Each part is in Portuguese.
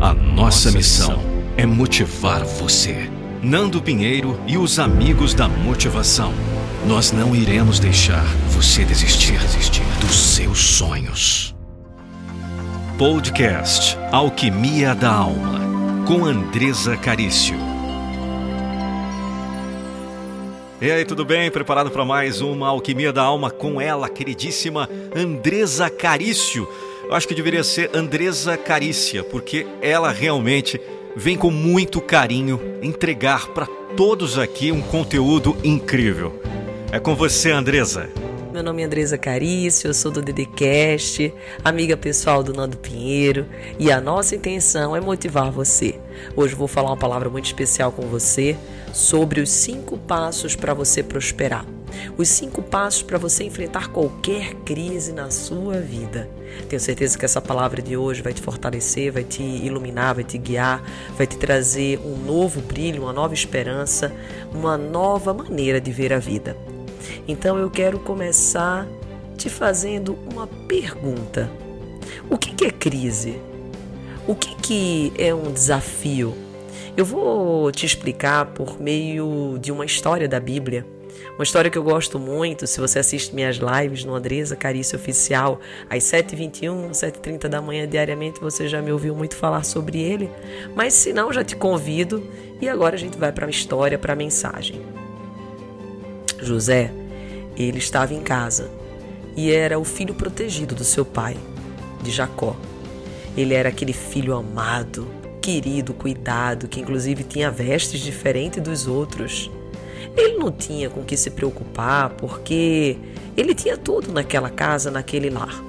A nossa missão é motivar você. Nando Pinheiro e os amigos da motivação. Nós não iremos deixar você desistir, desistir dos seus sonhos. Podcast Alquimia da Alma, com Andresa Carício. E aí, tudo bem? Preparado para mais uma Alquimia da Alma com ela, queridíssima Andresa Carício? Eu acho que deveria ser Andresa Carícia, porque ela realmente vem com muito carinho entregar para todos aqui um conteúdo incrível. É com você, Andresa. Meu nome é Andresa Carício, eu sou do DDCast, amiga pessoal do Nando Pinheiro, e a nossa intenção é motivar você. Hoje vou falar uma palavra muito especial com você sobre os cinco passos para você prosperar. Os cinco passos para você enfrentar qualquer crise na sua vida. Tenho certeza que essa palavra de hoje vai te fortalecer, vai te iluminar, vai te guiar, vai te trazer um novo brilho, uma nova esperança, uma nova maneira de ver a vida. Então eu quero começar te fazendo uma pergunta: O que é crise? O que é um desafio? Eu vou te explicar por meio de uma história da Bíblia. Uma história que eu gosto muito, se você assiste minhas lives no Andresa Carício Oficial, às 7h21, 7h30 da manhã diariamente, você já me ouviu muito falar sobre ele. Mas se não, já te convido e agora a gente vai para a história, para a mensagem. José ele estava em casa e era o filho protegido do seu pai, de Jacó. Ele era aquele filho amado, querido, cuidado, que inclusive tinha vestes diferentes dos outros. Ele não tinha com que se preocupar porque ele tinha tudo naquela casa, naquele lar.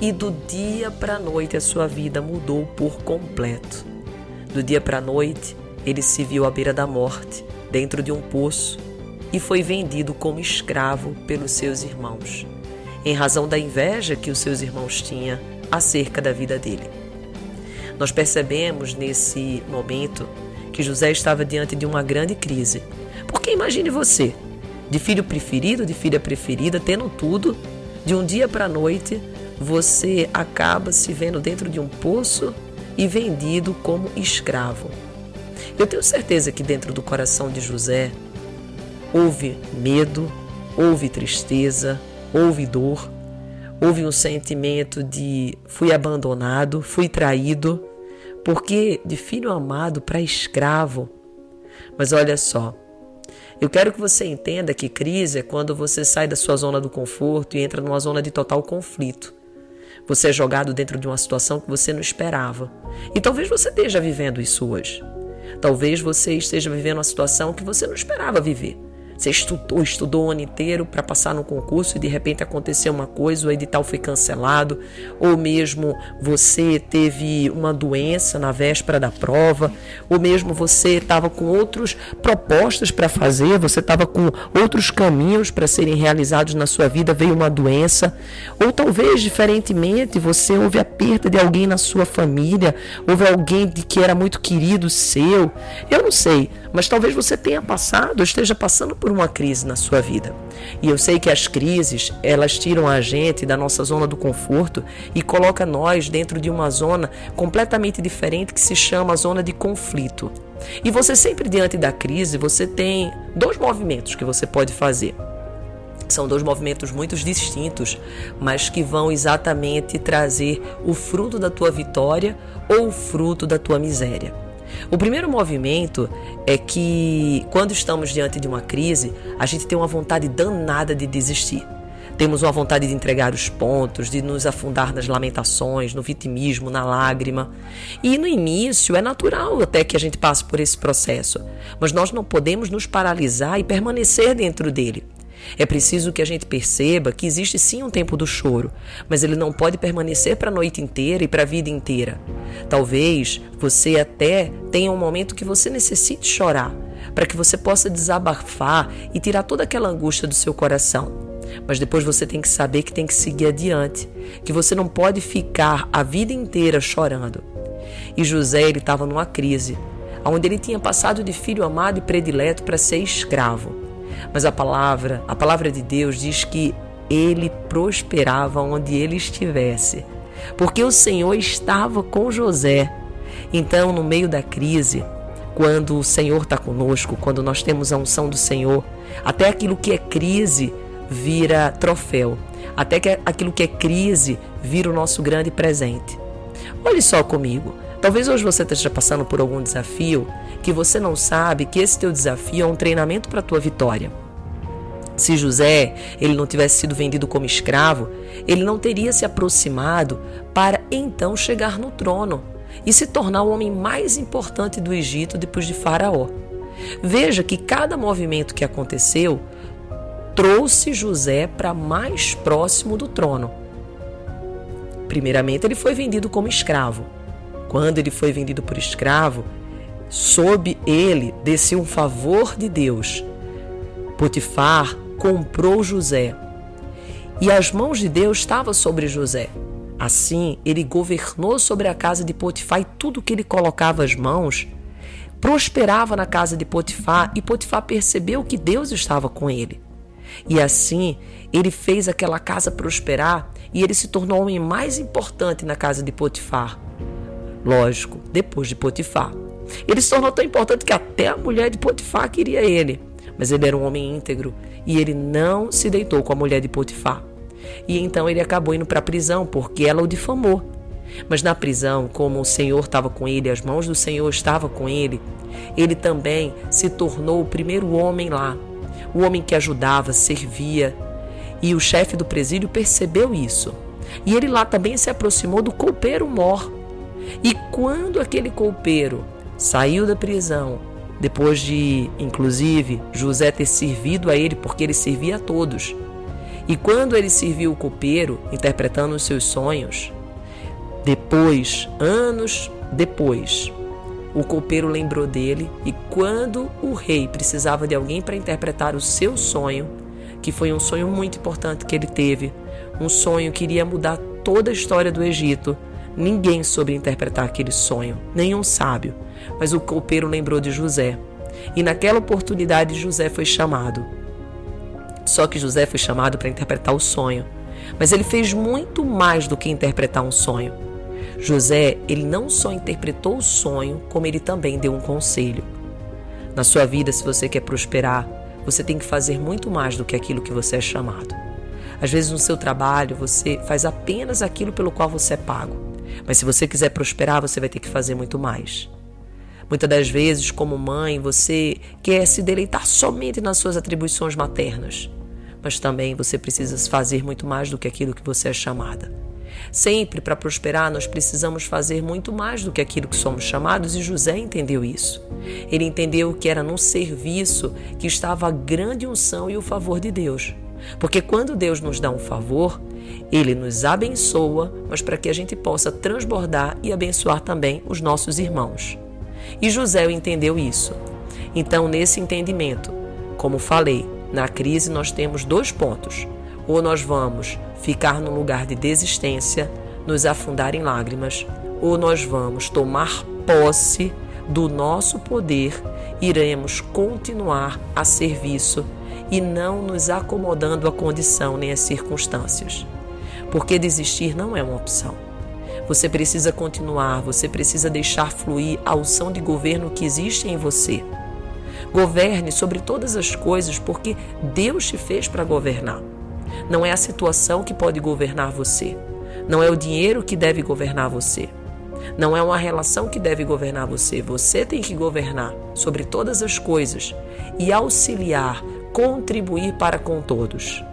E do dia para a noite a sua vida mudou por completo. Do dia para a noite, ele se viu à beira da morte, dentro de um poço, e foi vendido como escravo pelos seus irmãos, em razão da inveja que os seus irmãos tinham acerca da vida dele. Nós percebemos nesse momento que José estava diante de uma grande crise. Imagine você, de filho preferido, de filha preferida, tendo tudo, de um dia para a noite, você acaba se vendo dentro de um poço e vendido como escravo. Eu tenho certeza que dentro do coração de José Houve medo, houve tristeza, houve dor, houve um sentimento de fui abandonado, fui traído, porque de filho amado para escravo. Mas olha só, eu quero que você entenda que crise é quando você sai da sua zona do conforto e entra numa zona de total conflito. Você é jogado dentro de uma situação que você não esperava. E talvez você esteja vivendo isso hoje. Talvez você esteja vivendo uma situação que você não esperava viver. Você estudou, estudou o ano inteiro para passar no concurso e de repente aconteceu uma coisa, o edital foi cancelado, ou mesmo você teve uma doença na véspera da prova, ou mesmo você estava com outras propostas para fazer, você estava com outros caminhos para serem realizados na sua vida, veio uma doença, ou talvez diferentemente você houve a perda de alguém na sua família, houve alguém de que era muito querido seu. Eu não sei, mas talvez você tenha passado, esteja passando por uma crise na sua vida. E eu sei que as crises, elas tiram a gente da nossa zona do conforto e coloca nós dentro de uma zona completamente diferente que se chama zona de conflito. E você sempre diante da crise, você tem dois movimentos que você pode fazer. São dois movimentos muito distintos, mas que vão exatamente trazer o fruto da tua vitória ou o fruto da tua miséria. O primeiro movimento é que, quando estamos diante de uma crise, a gente tem uma vontade danada de desistir. Temos uma vontade de entregar os pontos, de nos afundar nas lamentações, no vitimismo, na lágrima. E no início é natural até que a gente passe por esse processo, mas nós não podemos nos paralisar e permanecer dentro dele. É preciso que a gente perceba que existe sim um tempo do choro, mas ele não pode permanecer para a noite inteira e para a vida inteira. Talvez você até tenha um momento que você necessite chorar, para que você possa desabafar e tirar toda aquela angústia do seu coração. Mas depois você tem que saber que tem que seguir adiante, que você não pode ficar a vida inteira chorando. E José ele estava numa crise, onde ele tinha passado de filho amado e predileto para ser escravo. Mas a palavra, a palavra de Deus diz que ele prosperava onde ele estivesse, porque o Senhor estava com José. Então, no meio da crise, quando o Senhor está conosco, quando nós temos a unção do Senhor, até aquilo que é crise vira troféu, até que aquilo que é crise vira o nosso grande presente. Olhe só comigo. Talvez hoje você esteja passando por algum desafio que você não sabe que esse teu desafio é um treinamento para a tua vitória. Se José ele não tivesse sido vendido como escravo, ele não teria se aproximado para então chegar no trono e se tornar o homem mais importante do Egito depois de Faraó. Veja que cada movimento que aconteceu trouxe José para mais próximo do trono. Primeiramente, ele foi vendido como escravo. Quando ele foi vendido por escravo, sob ele desceu um favor de Deus. Potifar comprou José e as mãos de Deus estavam sobre José. Assim, ele governou sobre a casa de Potifar e tudo que ele colocava as mãos prosperava na casa de Potifar e Potifar percebeu que Deus estava com ele. E assim, ele fez aquela casa prosperar e ele se tornou o homem mais importante na casa de Potifar. Lógico, depois de Potifar. Ele se tornou tão importante que até a mulher de Potifar queria ele. Mas ele era um homem íntegro e ele não se deitou com a mulher de Potifar. E então ele acabou indo para a prisão porque ela o difamou. Mas na prisão, como o Senhor estava com ele, as mãos do Senhor estavam com ele, ele também se tornou o primeiro homem lá, o homem que ajudava, servia. E o chefe do presídio percebeu isso. E ele lá também se aproximou do copeiro mor. E quando aquele copeiro saiu da prisão, depois de, inclusive, José ter servido a ele, porque ele servia a todos, e quando ele serviu o copeiro, interpretando os seus sonhos, depois, anos depois, o copeiro lembrou dele e quando o rei precisava de alguém para interpretar o seu sonho, que foi um sonho muito importante que ele teve, um sonho que iria mudar toda a história do Egito, ninguém soube interpretar aquele sonho, nenhum sábio, mas o copeiro lembrou de José. E naquela oportunidade José foi chamado. Só que José foi chamado para interpretar o sonho. Mas ele fez muito mais do que interpretar um sonho. José, ele não só interpretou o sonho, como ele também deu um conselho. Na sua vida, se você quer prosperar, você tem que fazer muito mais do que aquilo que você é chamado. Às vezes, no seu trabalho, você faz apenas aquilo pelo qual você é pago. Mas se você quiser prosperar, você vai ter que fazer muito mais. Muitas das vezes, como mãe, você quer se deleitar somente nas suas atribuições maternas, mas também você precisa fazer muito mais do que aquilo que você é chamada. Sempre para prosperar, nós precisamos fazer muito mais do que aquilo que somos chamados, e José entendeu isso. Ele entendeu que era num serviço que estava a grande unção e o favor de Deus. Porque quando Deus nos dá um favor, ele nos abençoa, mas para que a gente possa transbordar e abençoar também os nossos irmãos. E José entendeu isso. Então, nesse entendimento, como falei, na crise nós temos dois pontos. Ou nós vamos ficar num lugar de desistência, nos afundar em lágrimas, ou nós vamos tomar posse do nosso poder, iremos continuar a serviço e não nos acomodando à condição nem às circunstâncias. Porque desistir não é uma opção. Você precisa continuar, você precisa deixar fluir a unção de governo que existe em você. Governe sobre todas as coisas porque Deus te fez para governar. Não é a situação que pode governar você. Não é o dinheiro que deve governar você. Não é uma relação que deve governar você. Você tem que governar sobre todas as coisas e auxiliar, contribuir para com todos.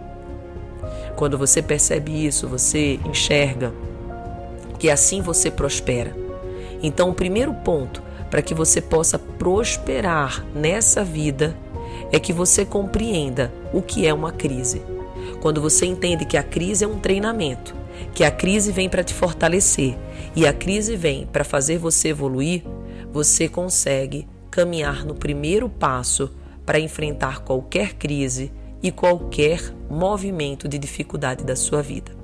Quando você percebe isso, você enxerga que assim você prospera. Então, o primeiro ponto para que você possa prosperar nessa vida é que você compreenda o que é uma crise. Quando você entende que a crise é um treinamento, que a crise vem para te fortalecer e a crise vem para fazer você evoluir, você consegue caminhar no primeiro passo para enfrentar qualquer crise e qualquer movimento de dificuldade da sua vida.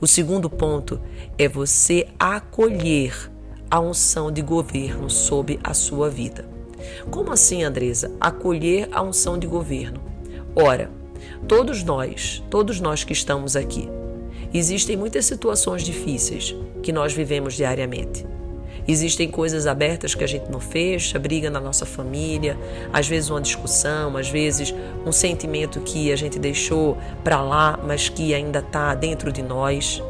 O segundo ponto é você acolher a unção de governo sob a sua vida. Como assim, Andresa? Acolher a unção de governo. Ora, todos nós, todos nós que estamos aqui, existem muitas situações difíceis que nós vivemos diariamente. Existem coisas abertas que a gente não fecha, briga na nossa família, às vezes uma discussão, às vezes um sentimento que a gente deixou para lá, mas que ainda está dentro de nós.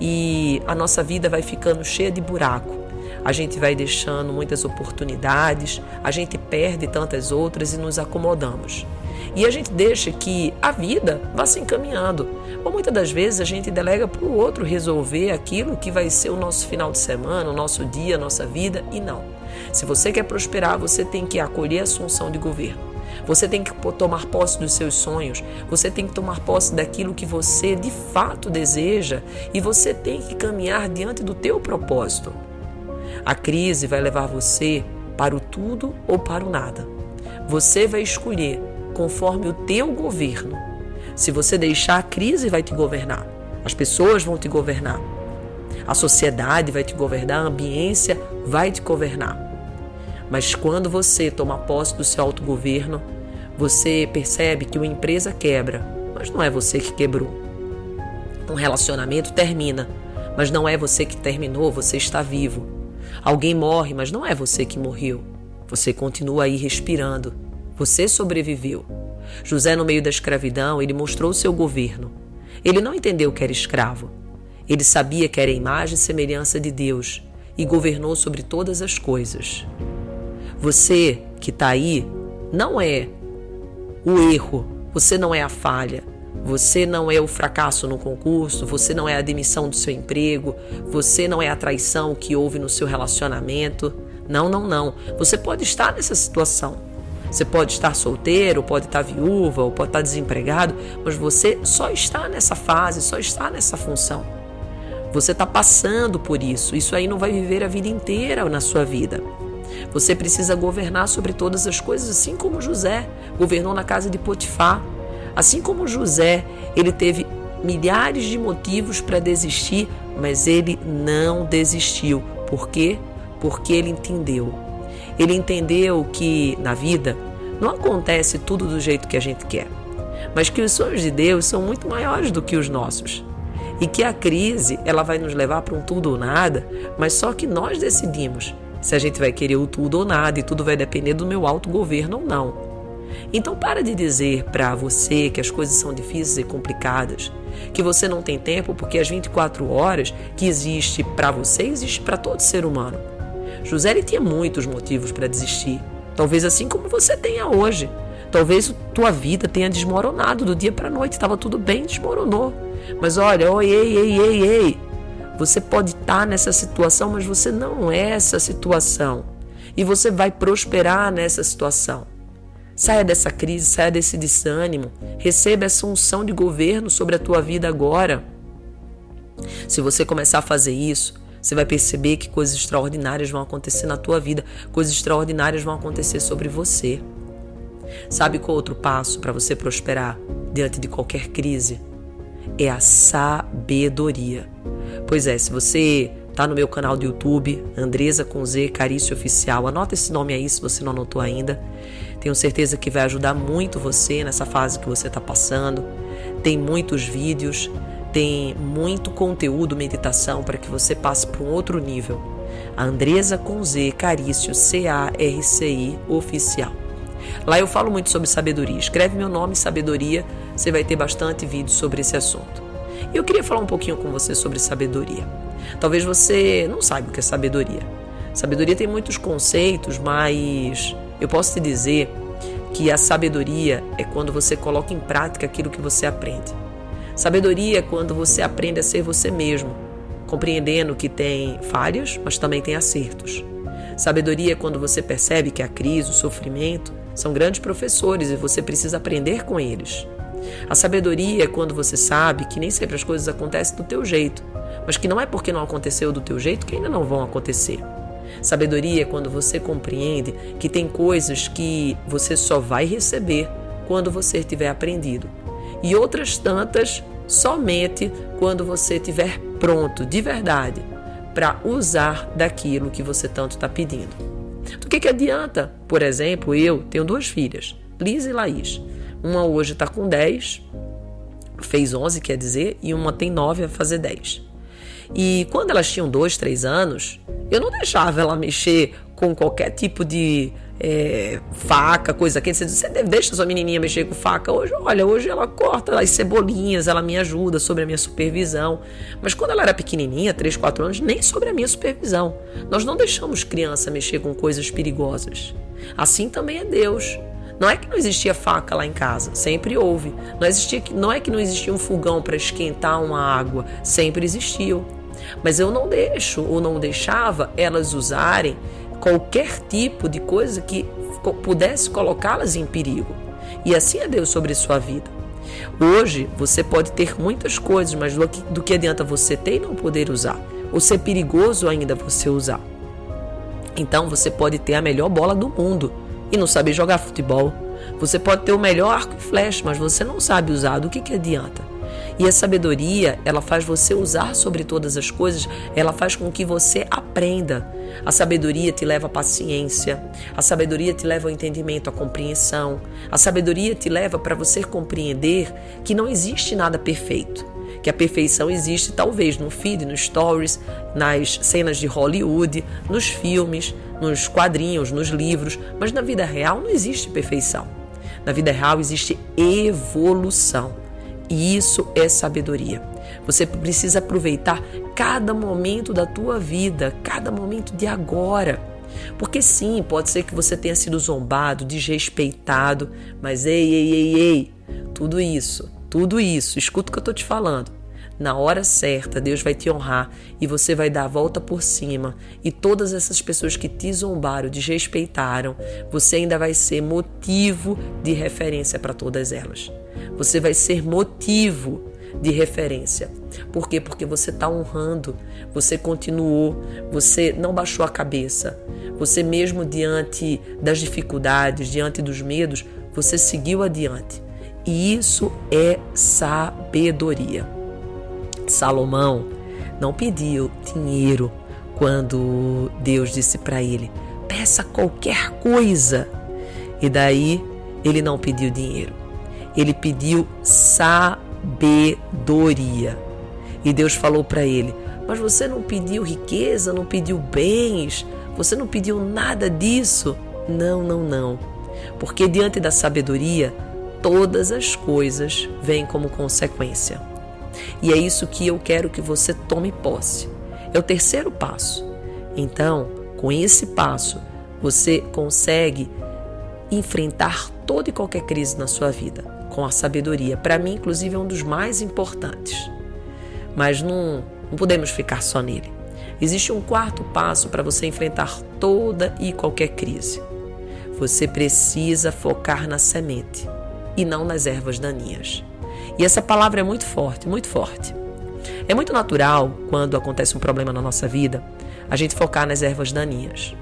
E a nossa vida vai ficando cheia de buraco. A gente vai deixando muitas oportunidades, a gente perde tantas outras e nos acomodamos. E a gente deixa que a vida vá se encaminhando. Ou muitas das vezes a gente delega para o outro resolver aquilo que vai ser o nosso final de semana, o nosso dia, a nossa vida, e não. Se você quer prosperar, você tem que acolher a assunção de governo. Você tem que tomar posse dos seus sonhos, você tem que tomar posse daquilo que você de fato deseja e você tem que caminhar diante do teu propósito. A crise vai levar você para o tudo ou para o nada. Você vai escolher conforme o teu governo. Se você deixar, a crise vai te governar, as pessoas vão te governar, a sociedade vai te governar, a ambiência vai te governar. Mas quando você toma posse do seu autogoverno, você percebe que uma empresa quebra, mas não é você que quebrou. Um relacionamento termina, mas não é você que terminou, você está vivo. Alguém morre, mas não é você que morreu. Você continua aí respirando. Você sobreviveu. José, no meio da escravidão, ele mostrou seu governo. Ele não entendeu que era escravo. Ele sabia que era imagem e semelhança de Deus e governou sobre todas as coisas. Você que está aí não é o erro, você não é a falha, você não é o fracasso no concurso, você não é a demissão do seu emprego, você não é a traição que houve no seu relacionamento. Não, não, não. Você pode estar nessa situação. Você pode estar solteiro, pode estar viúva, ou pode estar desempregado, mas você só está nessa fase, só está nessa função. Você está passando por isso. Isso aí não vai viver a vida inteira na sua vida. Você precisa governar sobre todas as coisas, assim como José governou na casa de Potifar. Assim como José, ele teve milhares de motivos para desistir, mas ele não desistiu. Por quê? Porque ele entendeu ele entendeu que na vida não acontece tudo do jeito que a gente quer, mas que os sonhos de Deus são muito maiores do que os nossos. E que a crise, ela vai nos levar para um tudo ou nada, mas só que nós decidimos se a gente vai querer o tudo ou nada e tudo vai depender do meu autogoverno ou não. Então para de dizer para você que as coisas são difíceis e complicadas, que você não tem tempo porque as 24 horas que existe para você existe para todo ser humano. José ele tinha muitos motivos para desistir, talvez assim como você tenha hoje. Talvez tua vida tenha desmoronado do dia para a noite, estava tudo bem, desmoronou. Mas olha, oi, ei, ei, ei, ei. Você pode estar tá nessa situação, mas você não é essa situação. E você vai prosperar nessa situação. Saia dessa crise, saia desse desânimo. Receba essa unção de governo sobre a tua vida agora. Se você começar a fazer isso, você vai perceber que coisas extraordinárias vão acontecer na tua vida, coisas extraordinárias vão acontecer sobre você. Sabe qual outro passo para você prosperar diante de qualquer crise? É a sabedoria. Pois é, se você tá no meu canal do YouTube, Andresa com Z Carício Oficial, anota esse nome aí se você não anotou ainda. Tenho certeza que vai ajudar muito você nessa fase que você está passando. Tem muitos vídeos, tem muito conteúdo meditação para que você passe para um outro nível. A Andresa com Z Carício C-A-R-C-I oficial. Lá eu falo muito sobre sabedoria. Escreve meu nome, sabedoria, você vai ter bastante vídeo sobre esse assunto. E eu queria falar um pouquinho com você sobre sabedoria. Talvez você não saiba o que é sabedoria. Sabedoria tem muitos conceitos, mas eu posso te dizer que a sabedoria é quando você coloca em prática aquilo que você aprende. Sabedoria é quando você aprende a ser você mesmo, compreendendo que tem falhas, mas também tem acertos. Sabedoria é quando você percebe que a crise, o sofrimento são grandes professores e você precisa aprender com eles. A sabedoria é quando você sabe que nem sempre as coisas acontecem do teu jeito, mas que não é porque não aconteceu do teu jeito que ainda não vão acontecer. Sabedoria é quando você compreende que tem coisas que você só vai receber quando você tiver aprendido e outras tantas somente quando você estiver pronto de verdade para usar daquilo que você tanto está pedindo. Do que, que adianta, por exemplo, eu tenho duas filhas, Liz e Laís. Uma hoje está com 10, fez 11, quer dizer, e uma tem 9 a fazer 10. E quando elas tinham dois, três anos, eu não deixava ela mexer com qualquer tipo de é, faca, coisa que você, você deixa sua menininha mexer com faca hoje. Olha, hoje ela corta as cebolinhas, ela me ajuda sobre a minha supervisão. Mas quando ela era pequenininha, 3, 4 anos, nem sobre a minha supervisão. Nós não deixamos criança mexer com coisas perigosas. Assim também é Deus. Não é que não existia faca lá em casa, sempre houve. Não, existia, não é que não existia um fogão para esquentar uma água, sempre existiu. Mas eu não deixo ou não deixava elas usarem qualquer tipo de coisa que pudesse colocá-las em perigo. E assim é Deus sobre sua vida. Hoje você pode ter muitas coisas, mas do que, do que adianta você ter e não poder usar? Ou ser perigoso ainda você usar? Então você pode ter a melhor bola do mundo, e não saber jogar futebol. Você pode ter o melhor arco e flecha, mas você não sabe usar. Do que, que adianta? E a sabedoria, ela faz você usar sobre todas as coisas, ela faz com que você aprenda. A sabedoria te leva à paciência, a sabedoria te leva ao entendimento, à compreensão. A sabedoria te leva para você compreender que não existe nada perfeito que a perfeição existe talvez no feed, nos stories, nas cenas de Hollywood, nos filmes, nos quadrinhos, nos livros, mas na vida real não existe perfeição. Na vida real existe evolução. E isso é sabedoria. Você precisa aproveitar cada momento da tua vida, cada momento de agora. Porque sim, pode ser que você tenha sido zombado, desrespeitado, mas ei, ei, ei, ei, tudo isso tudo isso, escuta o que eu estou te falando. Na hora certa, Deus vai te honrar e você vai dar a volta por cima. E todas essas pessoas que te zombaram, desrespeitaram, você ainda vai ser motivo de referência para todas elas. Você vai ser motivo de referência. Por quê? Porque você está honrando, você continuou, você não baixou a cabeça. Você, mesmo diante das dificuldades, diante dos medos, você seguiu adiante. E isso é sabedoria. Salomão não pediu dinheiro quando Deus disse para ele: peça qualquer coisa. E daí ele não pediu dinheiro, ele pediu sabedoria. E Deus falou para ele: Mas você não pediu riqueza, não pediu bens, você não pediu nada disso. Não, não, não. Porque diante da sabedoria, todas as coisas vêm como consequência. E é isso que eu quero que você tome posse. É o terceiro passo. Então, com esse passo, você consegue enfrentar toda e qualquer crise na sua vida com a sabedoria. Para mim, inclusive, é um dos mais importantes. Mas não, não podemos ficar só nele. Existe um quarto passo para você enfrentar toda e qualquer crise. Você precisa focar na semente e não nas ervas daninhas. E essa palavra é muito forte, muito forte. É muito natural, quando acontece um problema na nossa vida, a gente focar nas ervas daninhas.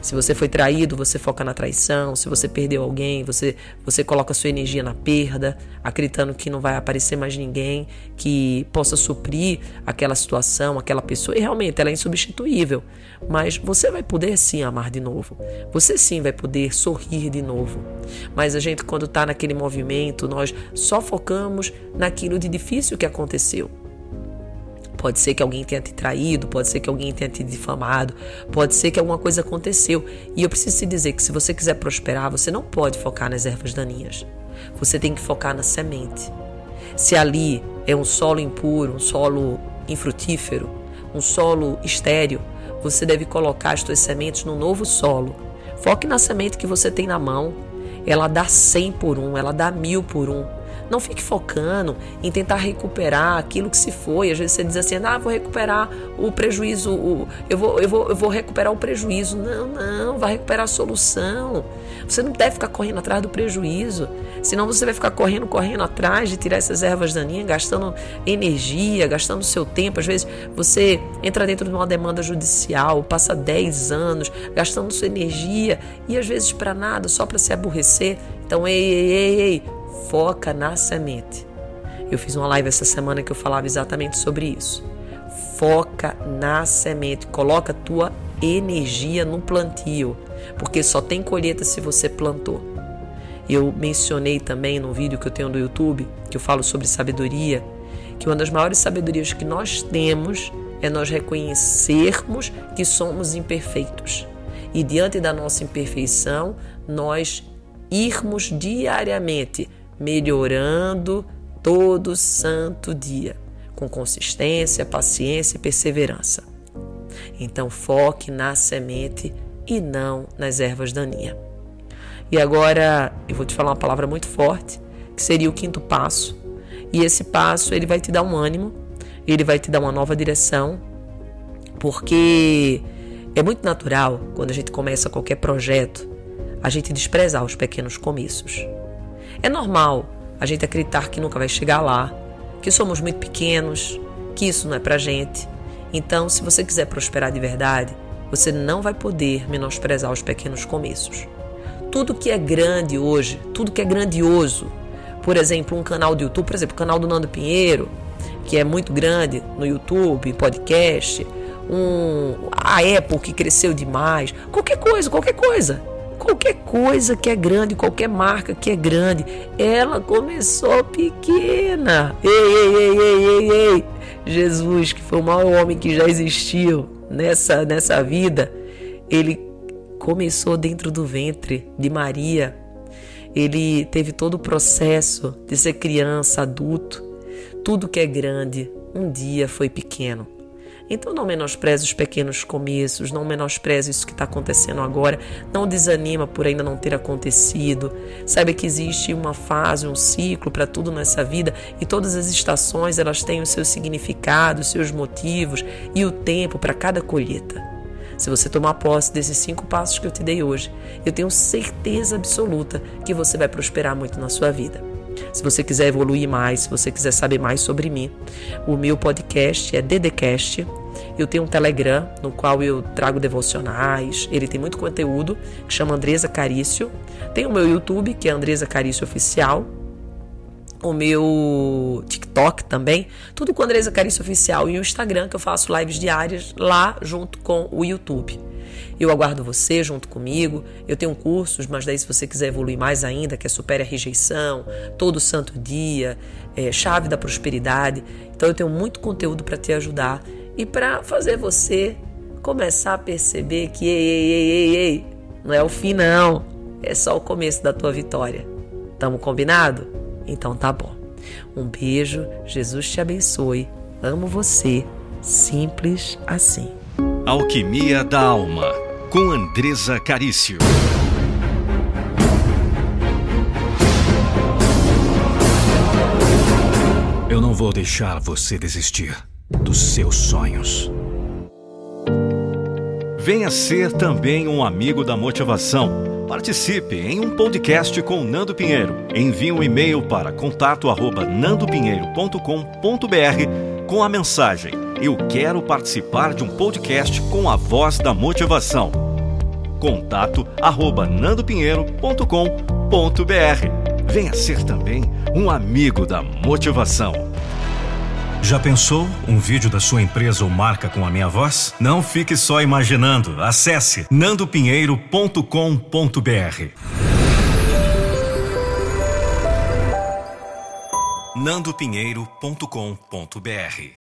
Se você foi traído, você foca na traição. Se você perdeu alguém, você, você coloca sua energia na perda, acreditando que não vai aparecer mais ninguém que possa suprir aquela situação, aquela pessoa. E realmente ela é insubstituível. Mas você vai poder sim amar de novo. Você sim vai poder sorrir de novo. Mas a gente, quando está naquele movimento, nós só focamos naquilo de difícil que aconteceu. Pode ser que alguém tenha te traído, pode ser que alguém tenha te difamado, pode ser que alguma coisa aconteceu. E eu preciso te dizer que se você quiser prosperar, você não pode focar nas ervas daninhas. Você tem que focar na semente. Se ali é um solo impuro, um solo infrutífero, um solo estéreo, você deve colocar as suas sementes no novo solo. Foque na semente que você tem na mão. Ela dá 100 por um, ela dá mil por um. Não fique focando em tentar recuperar aquilo que se foi. Às vezes você diz assim: ah, vou recuperar o prejuízo, o, eu, vou, eu, vou, eu vou recuperar o prejuízo. Não, não, vai recuperar a solução. Você não deve ficar correndo atrás do prejuízo. Senão você vai ficar correndo, correndo atrás de tirar essas ervas daninhas, gastando energia, gastando seu tempo. Às vezes você entra dentro de uma demanda judicial, passa 10 anos gastando sua energia e às vezes para nada, só para se aborrecer. Então, ei, ei, ei, ei, foca na semente. Eu fiz uma live essa semana que eu falava exatamente sobre isso. Foca na semente, coloca tua energia no plantio, porque só tem colheita se você plantou. Eu mencionei também no vídeo que eu tenho do YouTube, que eu falo sobre sabedoria, que uma das maiores sabedorias que nós temos é nós reconhecermos que somos imperfeitos e diante da nossa imperfeição, nós irmos diariamente melhorando todo santo dia, com consistência, paciência e perseverança. Então foque na semente e não nas ervas daninhas. E agora eu vou te falar uma palavra muito forte, que seria o quinto passo. E esse passo ele vai te dar um ânimo, ele vai te dar uma nova direção, porque é muito natural quando a gente começa qualquer projeto a gente desprezar os pequenos começos. É normal a gente acreditar que nunca vai chegar lá, que somos muito pequenos, que isso não é pra gente. Então, se você quiser prosperar de verdade, você não vai poder menosprezar os pequenos começos. Tudo que é grande hoje, tudo que é grandioso, por exemplo, um canal do YouTube, por exemplo, o canal do Nando Pinheiro, que é muito grande no YouTube, podcast, um, a Apple que cresceu demais, qualquer coisa, qualquer coisa. Qualquer coisa que é grande, qualquer marca que é grande, ela começou pequena. Ei, ei, ei, ei, ei, ei. Jesus, que foi o maior homem que já existiu nessa, nessa vida, ele começou dentro do ventre de Maria. Ele teve todo o processo de ser criança, adulto. Tudo que é grande, um dia foi pequeno. Então não menospreze os pequenos começos, não menospreze isso que está acontecendo agora, não desanima por ainda não ter acontecido. Saiba que existe uma fase, um ciclo para tudo nessa vida e todas as estações elas têm os seus significados, os seus motivos e o tempo para cada colheita. Se você tomar posse desses cinco passos que eu te dei hoje, eu tenho certeza absoluta que você vai prosperar muito na sua vida. Se você quiser evoluir mais, se você quiser saber mais sobre mim, o meu podcast é Dedecast. Eu tenho um Telegram no qual eu trago devocionais. Ele tem muito conteúdo que chama Andresa Carício. Tem o meu YouTube, que é Andresa Carício Oficial. O meu TikTok também. Tudo com Andresa Carício Oficial. E o Instagram, que eu faço lives diárias lá junto com o YouTube. Eu aguardo você junto comigo. Eu tenho cursos, mas daí se você quiser evoluir mais ainda, que é Supere a Rejeição, Todo Santo Dia, é, Chave da Prosperidade. Então eu tenho muito conteúdo para te ajudar e para fazer você começar a perceber que ei, ei, ei, ei, ei, não é o fim não, é só o começo da tua vitória. Tamo combinado? Então tá bom. Um beijo, Jesus te abençoe. Amo você, simples assim. Alquimia da Alma, com Andresa Carício. Eu não vou deixar você desistir dos seus sonhos. Venha ser também um amigo da motivação. Participe em um podcast com Nando Pinheiro. Envie um e-mail para contato@nandopinheiro.com.br com a mensagem: Eu quero participar de um podcast com a voz da motivação. Contato@nandopinheiro.com.br. Venha ser também um amigo da motivação. Já pensou um vídeo da sua empresa ou marca com a minha voz? Não fique só imaginando. Acesse nandopinheiro.com.br. nandopinheiro.com.br